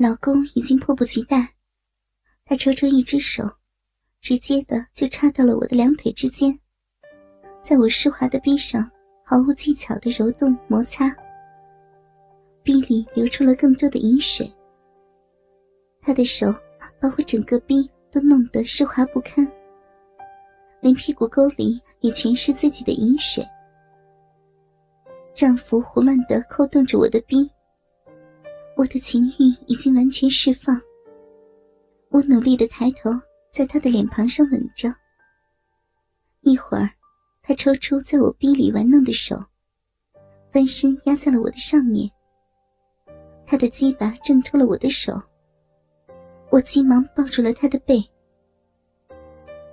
老公已经迫不及待，他抽出一只手，直接的就插到了我的两腿之间，在我湿滑的臂上毫无技巧的揉动摩擦，臂里流出了更多的饮水。他的手把我整个臂都弄得湿滑不堪，连屁股沟里也全是自己的饮水。丈夫胡乱的扣动着我的臂，我的情欲已经完全释放。我努力的抬头，在他的脸庞上吻着。一会儿，他抽出在我逼里玩弄的手，翻身压在了我的上面。他的鸡巴挣脱了我的手，我急忙抱住了他的背。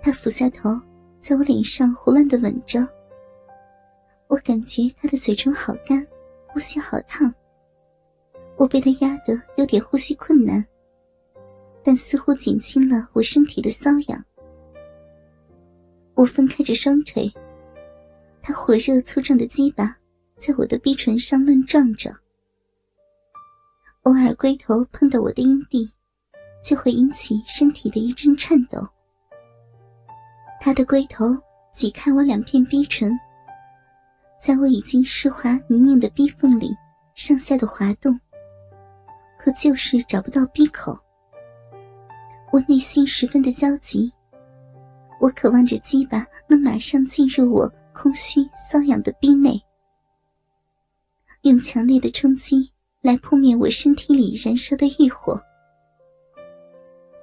他俯下头，在我脸上胡乱的吻着。我感觉他的嘴唇好干，呼吸好烫。我被他压得有点呼吸困难，但似乎减轻了我身体的瘙痒。我分开着双腿，他火热粗壮的鸡巴在我的逼唇上乱撞着，偶尔龟头碰到我的阴蒂，就会引起身体的一阵颤抖。他的龟头挤开我两片逼唇。在我已经湿滑泥泞的逼缝里，上下的滑动，可就是找不到闭口。我内心十分的焦急，我渴望着鸡巴能马上进入我空虚瘙痒的逼内，用强烈的冲击来扑灭我身体里燃烧的欲火。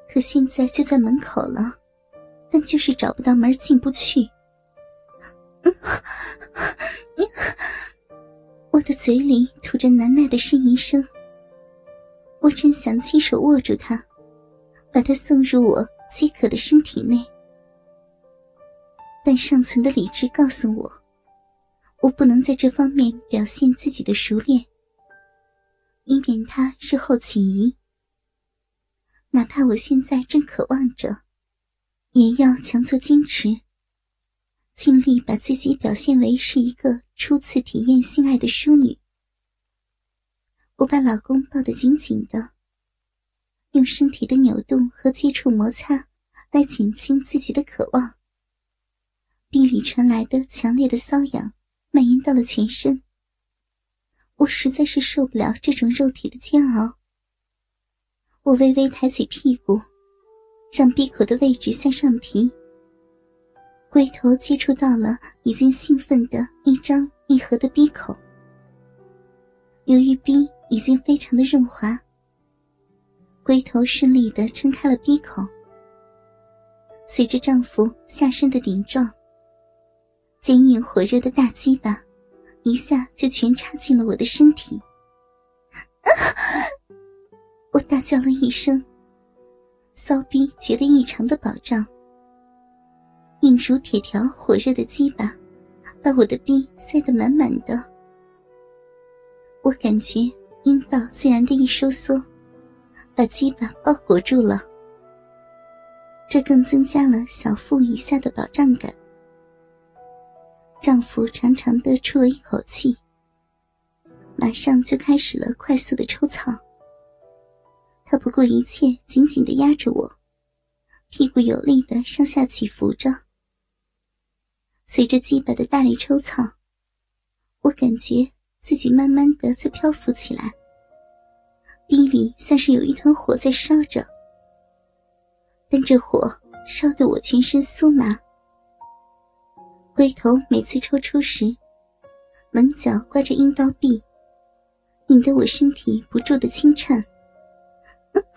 可现在就在门口了，但就是找不到门进不去。我的嘴里吐着难耐的呻吟声，我真想亲手握住他，把他送入我饥渴的身体内。但尚存的理智告诉我，我不能在这方面表现自己的熟练，以免他日后起疑。哪怕我现在正渴望着，也要强作矜持。尽力把自己表现为是一个初次体验性爱的淑女。我把老公抱得紧紧的，用身体的扭动和接触摩擦来减轻自己的渴望。臂里传来的强烈的瘙痒蔓延到了全身，我实在是受不了这种肉体的煎熬。我微微抬起屁股，让闭口的位置向上提。龟头接触到了已经兴奋的一张一合的闭口，由于逼已经非常的润滑，龟头顺利的撑开了鼻口。随着丈夫下身的顶撞，坚硬火热的大鸡巴一下就全插进了我的身体，我大叫了一声，骚逼觉得异常的饱胀。硬如铁条、火热的鸡巴，把我的逼塞得满满的。我感觉阴道自然的一收缩，把鸡巴包裹住了。这更增加了小腹以下的饱胀感。丈夫长长的出了一口气，马上就开始了快速的抽草。他不顾一切，紧紧的压着我，屁股有力的上下起伏着。随着鸡巴的大力抽草，我感觉自己慢慢的在漂浮起来，逼里像是有一团火在烧着，但这火烧得我全身酥麻。龟头每次抽出时，棱角挂着阴道壁，引得我身体不住的轻颤。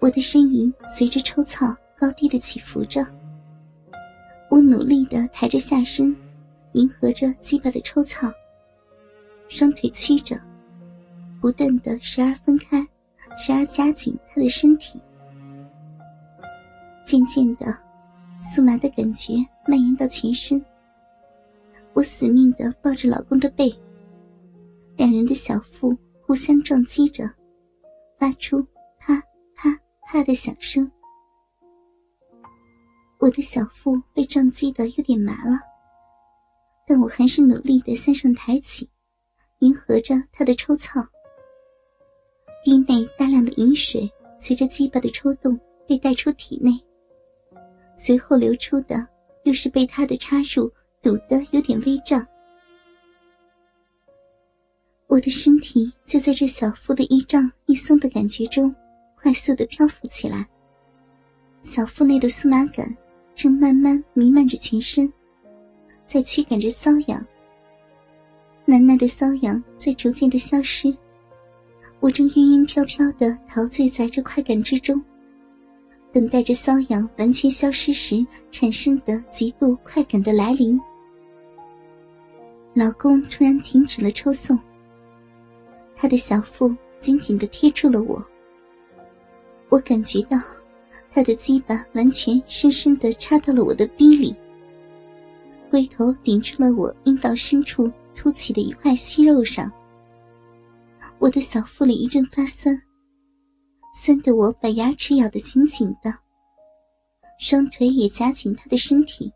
我的呻吟随着抽草高低的起伏着，我努力的抬着下身，迎合着鸡巴的抽草，双腿曲着，不断的时而分开，时而夹紧他的身体。渐渐的，酥麻的感觉蔓延到全身。我死命的抱着老公的背，两人的小腹互相撞击着，发出啪啪。啪的响声，我的小腹被撞击的有点麻了，但我还是努力的向上抬起，迎合着他的抽操。逼内大量的饮水随着鸡巴的抽动被带出体内，随后流出的又是被他的插入堵得有点微胀。我的身体就在这小腹的一胀一松的感觉中，快速的漂浮起来。小腹内的酥麻感正慢慢弥漫着全身，在驱赶着瘙痒。难耐的瘙痒在逐渐的消失。我正晕晕飘飘的陶醉在这快感之中，等待着瘙痒完全消失时产生的极度快感的来临。老公突然停止了抽送，他的小腹紧紧的贴住了我。我感觉到他的鸡巴完全深深的插到了我的逼里，龟头顶住了我阴道深处凸起的一块息肉上。我的小腹里一阵发酸，酸得我把牙齿咬得紧紧的，双腿也夹紧他的身体。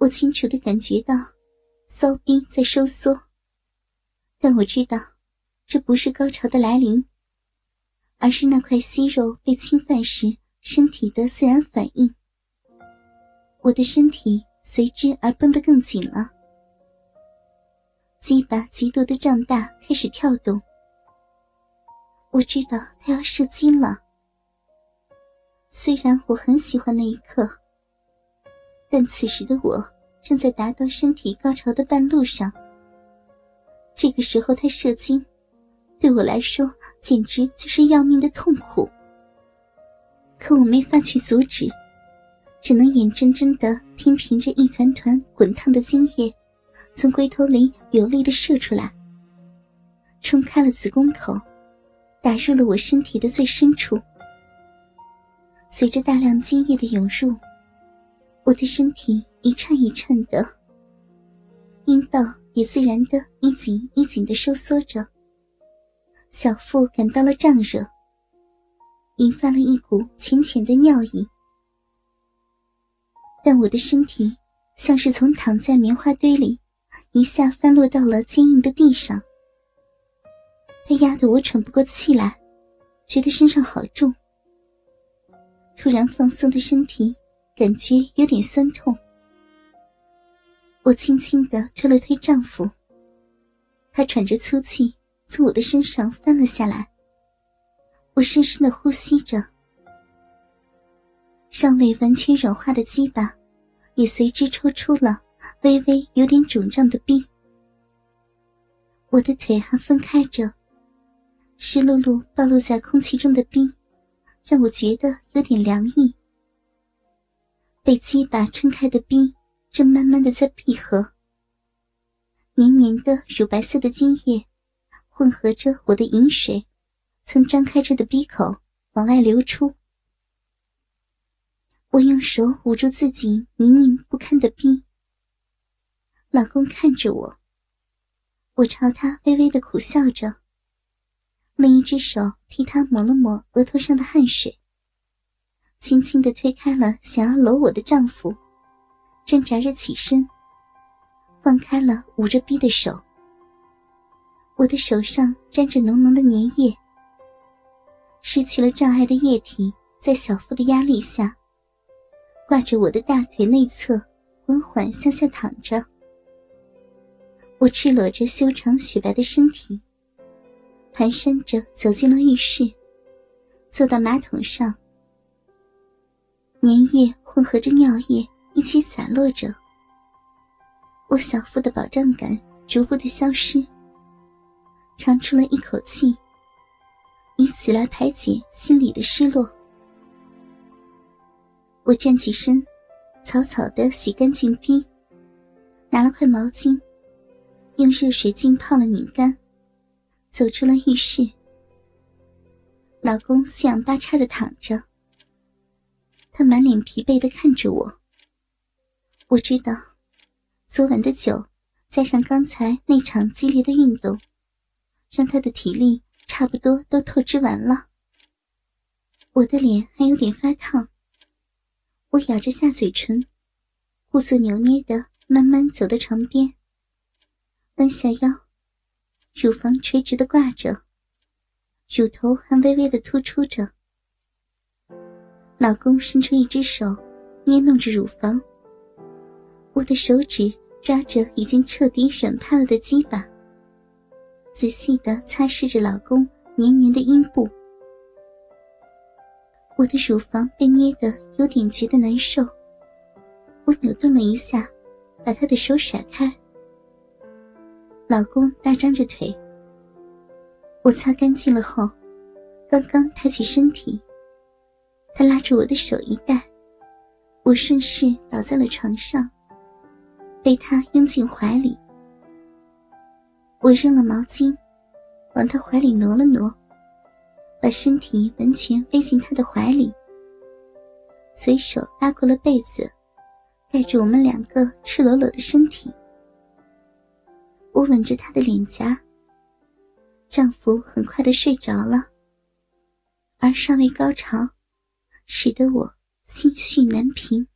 我清楚的感觉到骚逼在收缩，但我知道这不是高潮的来临，而是那块息肉被侵犯时身体的自然反应。我的身体随之而绷得更紧了。鸡巴极度的胀大，开始跳动。我知道他要射精了。虽然我很喜欢那一刻，但此时的我正在达到身体高潮的半路上。这个时候他射精，对我来说简直就是要命的痛苦。可我没法去阻止，只能眼睁睁的听凭着一团团滚烫的精液。从龟头里有力的射出来，冲开了子宫口，打入了我身体的最深处。随着大量精液的涌入，我的身体一颤一颤的，阴道也自然的一紧一紧的收缩着，小腹感到了胀热，引发了一股浅浅的尿意。但我的身体像是从躺在棉花堆里。一下翻落到了坚硬的地上，他压得我喘不过气来，觉得身上好重。突然放松的身体，感觉有点酸痛。我轻轻的推了推丈夫，他喘着粗气从我的身上翻了下来。我深深的呼吸着，尚未完全软化的鸡巴也随之抽出了。微微有点肿胀的冰，我的腿还分开着，湿漉漉暴露在空气中的冰，让我觉得有点凉意。被鸡巴撑开的冰正慢慢的在闭合，黏黏的乳白色的精液混合着我的饮水，从张开着的鼻口往外流出。我用手捂住自己泥泞不堪的鼻。老公看着我，我朝他微微的苦笑着，另一只手替他抹了抹额头上的汗水，轻轻的推开了想要搂我的丈夫，挣扎着起身，放开了捂着逼的手。我的手上沾着浓浓的粘液，失去了障碍的液体在小腹的压力下，挂着我的大腿内侧，缓缓向下淌着。我赤裸着修长雪白的身体，蹒跚着走进了浴室，坐到马桶上。粘液混合着尿液一起洒落着，我小腹的饱胀感逐步的消失，长出了一口气，以此来排解心里的失落。我站起身，草草的洗干净逼，拿了块毛巾。用热水浸泡了，拧干，走出了浴室。老公四仰八叉的躺着，他满脸疲惫的看着我。我知道，昨晚的酒加上刚才那场激烈的运动，让他的体力差不多都透支完了。我的脸还有点发烫，我咬着下嘴唇，故作扭捏的。慢慢走到床边，弯下腰，乳房垂直的挂着，乳头还微微的突出着。老公伸出一只手，捏弄着乳房。我的手指抓着已经彻底软趴了的鸡巴，仔细的擦拭着老公黏黏的阴部。我的乳房被捏得有点觉得难受，我扭动了一下，把他的手甩开。老公大张着腿，我擦干净了后，刚刚抬起身体，他拉住我的手一带，我顺势倒在了床上，被他拥进怀里。我扔了毛巾，往他怀里挪了挪。把身体完全背进他的怀里，随手拉过了被子，盖住我们两个赤裸裸的身体。我吻着他的脸颊。丈夫很快的睡着了，而尚未高潮，使得我心绪难平。